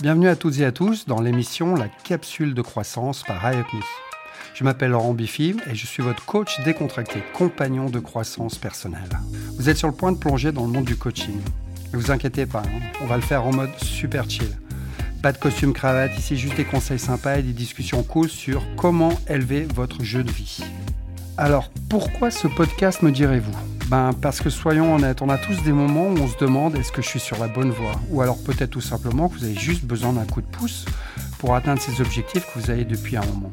Bienvenue à toutes et à tous dans l'émission La capsule de croissance par IUPME. Je m'appelle Laurent Biffy et je suis votre coach décontracté, compagnon de croissance personnelle. Vous êtes sur le point de plonger dans le monde du coaching. Ne vous inquiétez pas, hein, on va le faire en mode super chill. Pas de costume cravate, ici juste des conseils sympas et des discussions cool sur comment élever votre jeu de vie. Alors, pourquoi ce podcast me direz-vous? Ben, Parce que soyons honnêtes, on a tous des moments où on se demande est-ce que je suis sur la bonne voie? Ou alors peut-être tout simplement que vous avez juste besoin d'un coup de pouce pour atteindre ces objectifs que vous avez depuis un moment.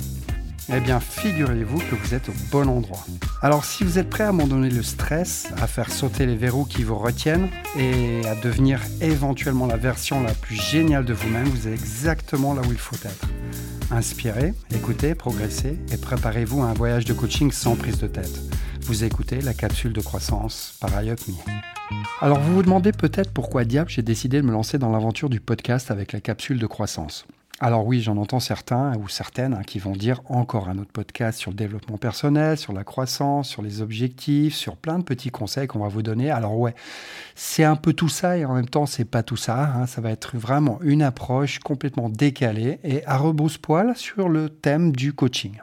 Eh bien, figurez-vous que vous êtes au bon endroit. Alors, si vous êtes prêt à abandonner le stress, à faire sauter les verrous qui vous retiennent et à devenir éventuellement la version la plus géniale de vous-même, vous êtes exactement là où il faut être. Inspirez, écoutez, progressez et préparez-vous à un voyage de coaching sans prise de tête. Vous écoutez la capsule de croissance par IUPME. Alors vous vous demandez peut-être pourquoi diable j'ai décidé de me lancer dans l'aventure du podcast avec la capsule de croissance. Alors oui, j'en entends certains ou certaines hein, qui vont dire encore un autre podcast sur le développement personnel, sur la croissance, sur les objectifs, sur plein de petits conseils qu'on va vous donner. Alors ouais, c'est un peu tout ça et en même temps c'est pas tout ça. Hein. Ça va être vraiment une approche complètement décalée et à rebrousse-poil sur le thème du coaching.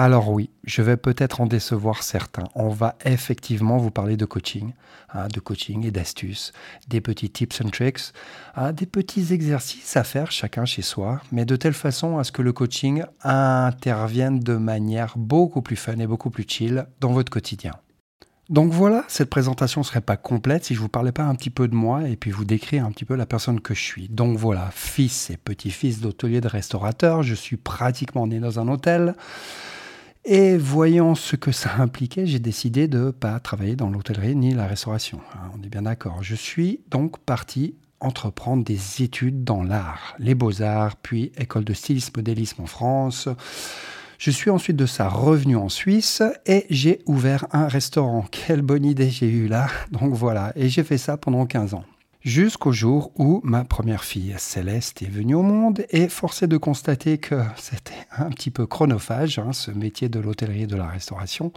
Alors oui, je vais peut-être en décevoir certains. On va effectivement vous parler de coaching, hein, de coaching et d'astuces, des petits tips and tricks, hein, des petits exercices à faire chacun chez soi, mais de telle façon à ce que le coaching intervienne de manière beaucoup plus fun et beaucoup plus chill dans votre quotidien. Donc voilà, cette présentation ne serait pas complète si je ne vous parlais pas un petit peu de moi et puis vous décrire un petit peu la personne que je suis. Donc voilà, fils et petit-fils d'hôtelier de restaurateur, je suis pratiquement né dans un hôtel. Et voyant ce que ça impliquait, j'ai décidé de ne pas travailler dans l'hôtellerie ni la restauration. Hein, on est bien d'accord. Je suis donc parti entreprendre des études dans l'art, les beaux-arts, puis école de stylisme modélisme en France. Je suis ensuite de ça revenu en Suisse et j'ai ouvert un restaurant. Quelle bonne idée j'ai eue là. Donc voilà, et j'ai fait ça pendant 15 ans jusqu'au jour où ma première fille, Céleste, est venue au monde et forcé de constater que c'était un petit peu chronophage, hein, ce métier de l'hôtellerie et de la restauration.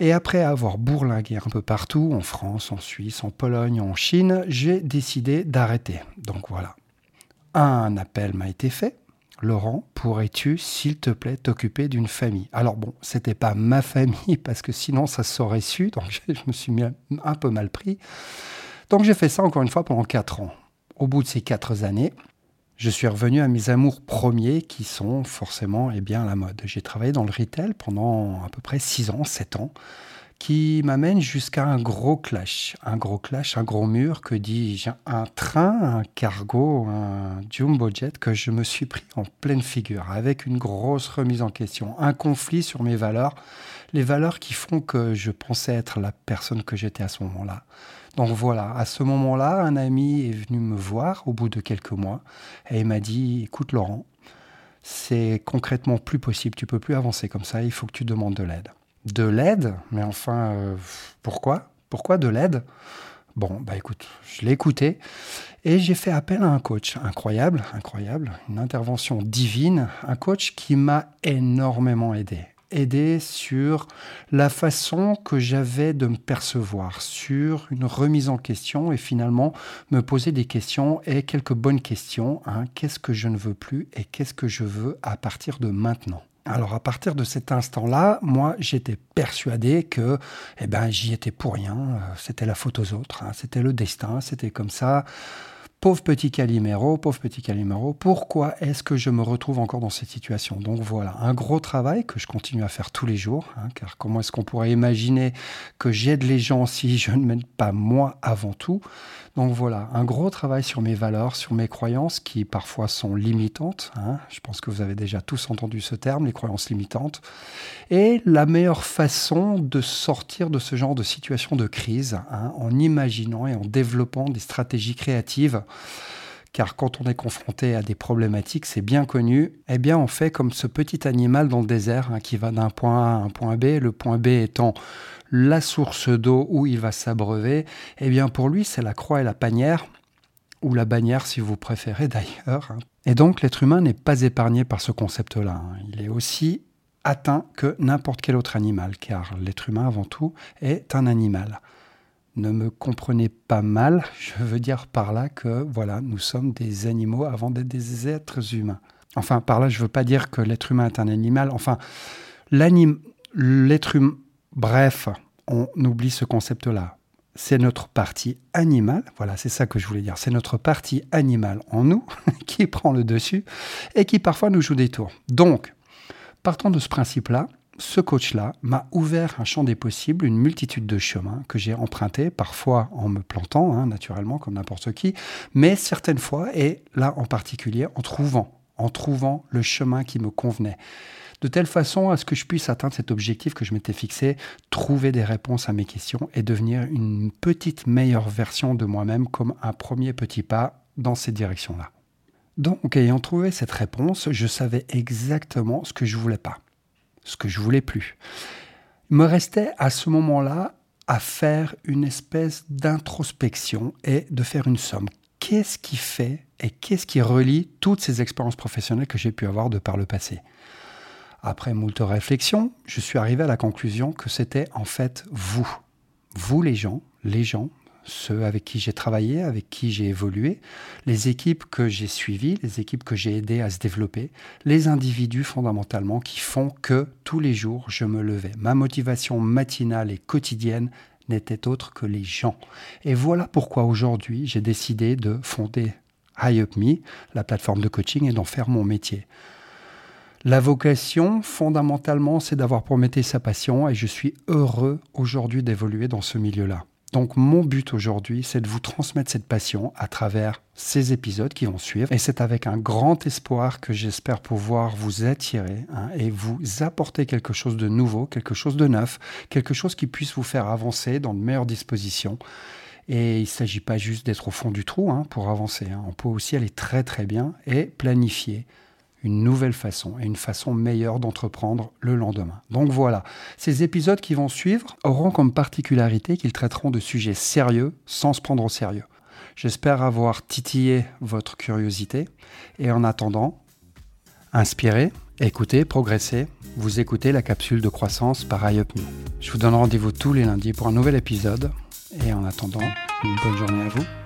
Et après avoir bourlingué un peu partout, en France, en Suisse, en Pologne, en Chine, j'ai décidé d'arrêter. Donc voilà. Un appel m'a été fait. Laurent, pourrais-tu, s'il te plaît, t'occuper d'une famille? Alors bon, c'était pas ma famille parce que sinon ça s'aurait su, donc je me suis un peu mal pris. Donc j'ai fait ça encore une fois pendant quatre ans. Au bout de ces quatre années, je suis revenu à mes amours premiers qui sont forcément eh bien, la mode. J'ai travaillé dans le retail pendant à peu près six ans, sept ans, qui m'amène jusqu'à un gros clash. Un gros clash, un gros mur, que dis-je Un train, un cargo, un jumbo jet que je me suis pris en pleine figure, avec une grosse remise en question, un conflit sur mes valeurs, les valeurs qui font que je pensais être la personne que j'étais à ce moment-là. Donc voilà, à ce moment-là, un ami est venu me voir au bout de quelques mois et il m'a dit, écoute Laurent, c'est concrètement plus possible, tu peux plus avancer comme ça, il faut que tu demandes de l'aide. De l'aide Mais enfin, euh, pourquoi? Pourquoi de l'aide? Bon, bah écoute, je l'ai écouté et j'ai fait appel à un coach incroyable, incroyable, une intervention divine, un coach qui m'a énormément aidé aider sur la façon que j'avais de me percevoir, sur une remise en question et finalement me poser des questions et quelques bonnes questions. Hein. Qu'est-ce que je ne veux plus et qu'est-ce que je veux à partir de maintenant? Alors à partir de cet instant-là, moi j'étais persuadé que eh ben, j'y étais pour rien, euh, c'était la faute aux autres, hein. c'était le destin, c'était comme ça. Pauvre petit Calimero, pauvre petit Calimero, pourquoi est-ce que je me retrouve encore dans cette situation? Donc voilà, un gros travail que je continue à faire tous les jours, hein, car comment est-ce qu'on pourrait imaginer que j'aide les gens si je ne m'aide pas moi avant tout? Donc voilà, un gros travail sur mes valeurs, sur mes croyances qui parfois sont limitantes. Hein. Je pense que vous avez déjà tous entendu ce terme, les croyances limitantes. Et la meilleure façon de sortir de ce genre de situation de crise, hein, en imaginant et en développant des stratégies créatives car quand on est confronté à des problématiques, c'est bien connu, eh bien on fait comme ce petit animal dans le désert hein, qui va d'un point A à un point B, le point B étant la source d'eau où il va s'abreuver, eh bien pour lui c'est la croix et la panière, ou la bannière si vous préférez d'ailleurs. Hein. Et donc l'être humain n'est pas épargné par ce concept-là, hein. il est aussi atteint que n'importe quel autre animal, car l'être humain avant tout est un animal. Ne me comprenez pas mal, je veux dire par là que voilà, nous sommes des animaux avant d'être des êtres humains. Enfin, par là, je veux pas dire que l'être humain est un animal. Enfin, l'être humain, bref, on oublie ce concept-là. C'est notre partie animale, voilà, c'est ça que je voulais dire. C'est notre partie animale en nous qui prend le dessus et qui parfois nous joue des tours. Donc, partant de ce principe-là, ce coach-là m'a ouvert un champ des possibles, une multitude de chemins que j'ai empruntés, parfois en me plantant, hein, naturellement, comme n'importe qui, mais certaines fois, et là en particulier, en trouvant, en trouvant le chemin qui me convenait. De telle façon à ce que je puisse atteindre cet objectif que je m'étais fixé, trouver des réponses à mes questions et devenir une petite meilleure version de moi-même comme un premier petit pas dans cette direction-là. Donc, ayant trouvé cette réponse, je savais exactement ce que je voulais pas ce que je voulais plus. Il me restait à ce moment-là à faire une espèce d'introspection et de faire une somme. Qu'est-ce qui fait et qu'est-ce qui relie toutes ces expériences professionnelles que j'ai pu avoir de par le passé? Après moult réflexions, je suis arrivé à la conclusion que c'était en fait vous. Vous les gens, les gens, ceux avec qui j'ai travaillé, avec qui j'ai évolué, les équipes que j'ai suivies, les équipes que j'ai aidées à se développer, les individus fondamentalement qui font que tous les jours je me levais. Ma motivation matinale et quotidienne n'était autre que les gens. Et voilà pourquoi aujourd'hui j'ai décidé de fonder High Up Me, la plateforme de coaching, et d'en faire mon métier. La vocation, fondamentalement, c'est d'avoir pour sa passion et je suis heureux aujourd'hui d'évoluer dans ce milieu-là. Donc mon but aujourd'hui, c'est de vous transmettre cette passion à travers ces épisodes qui vont suivre. Et c'est avec un grand espoir que j'espère pouvoir vous attirer hein, et vous apporter quelque chose de nouveau, quelque chose de neuf, quelque chose qui puisse vous faire avancer dans de meilleures dispositions. Et il ne s'agit pas juste d'être au fond du trou hein, pour avancer. Hein. On peut aussi aller très très bien et planifier une nouvelle façon et une façon meilleure d'entreprendre le lendemain. Donc voilà, ces épisodes qui vont suivre auront comme particularité qu'ils traiteront de sujets sérieux sans se prendre au sérieux. J'espère avoir titillé votre curiosité et en attendant, inspirez, écoutez, progressez. Vous écoutez la capsule de croissance par iUpMe. Je vous donne rendez-vous tous les lundis pour un nouvel épisode et en attendant, une bonne journée à vous.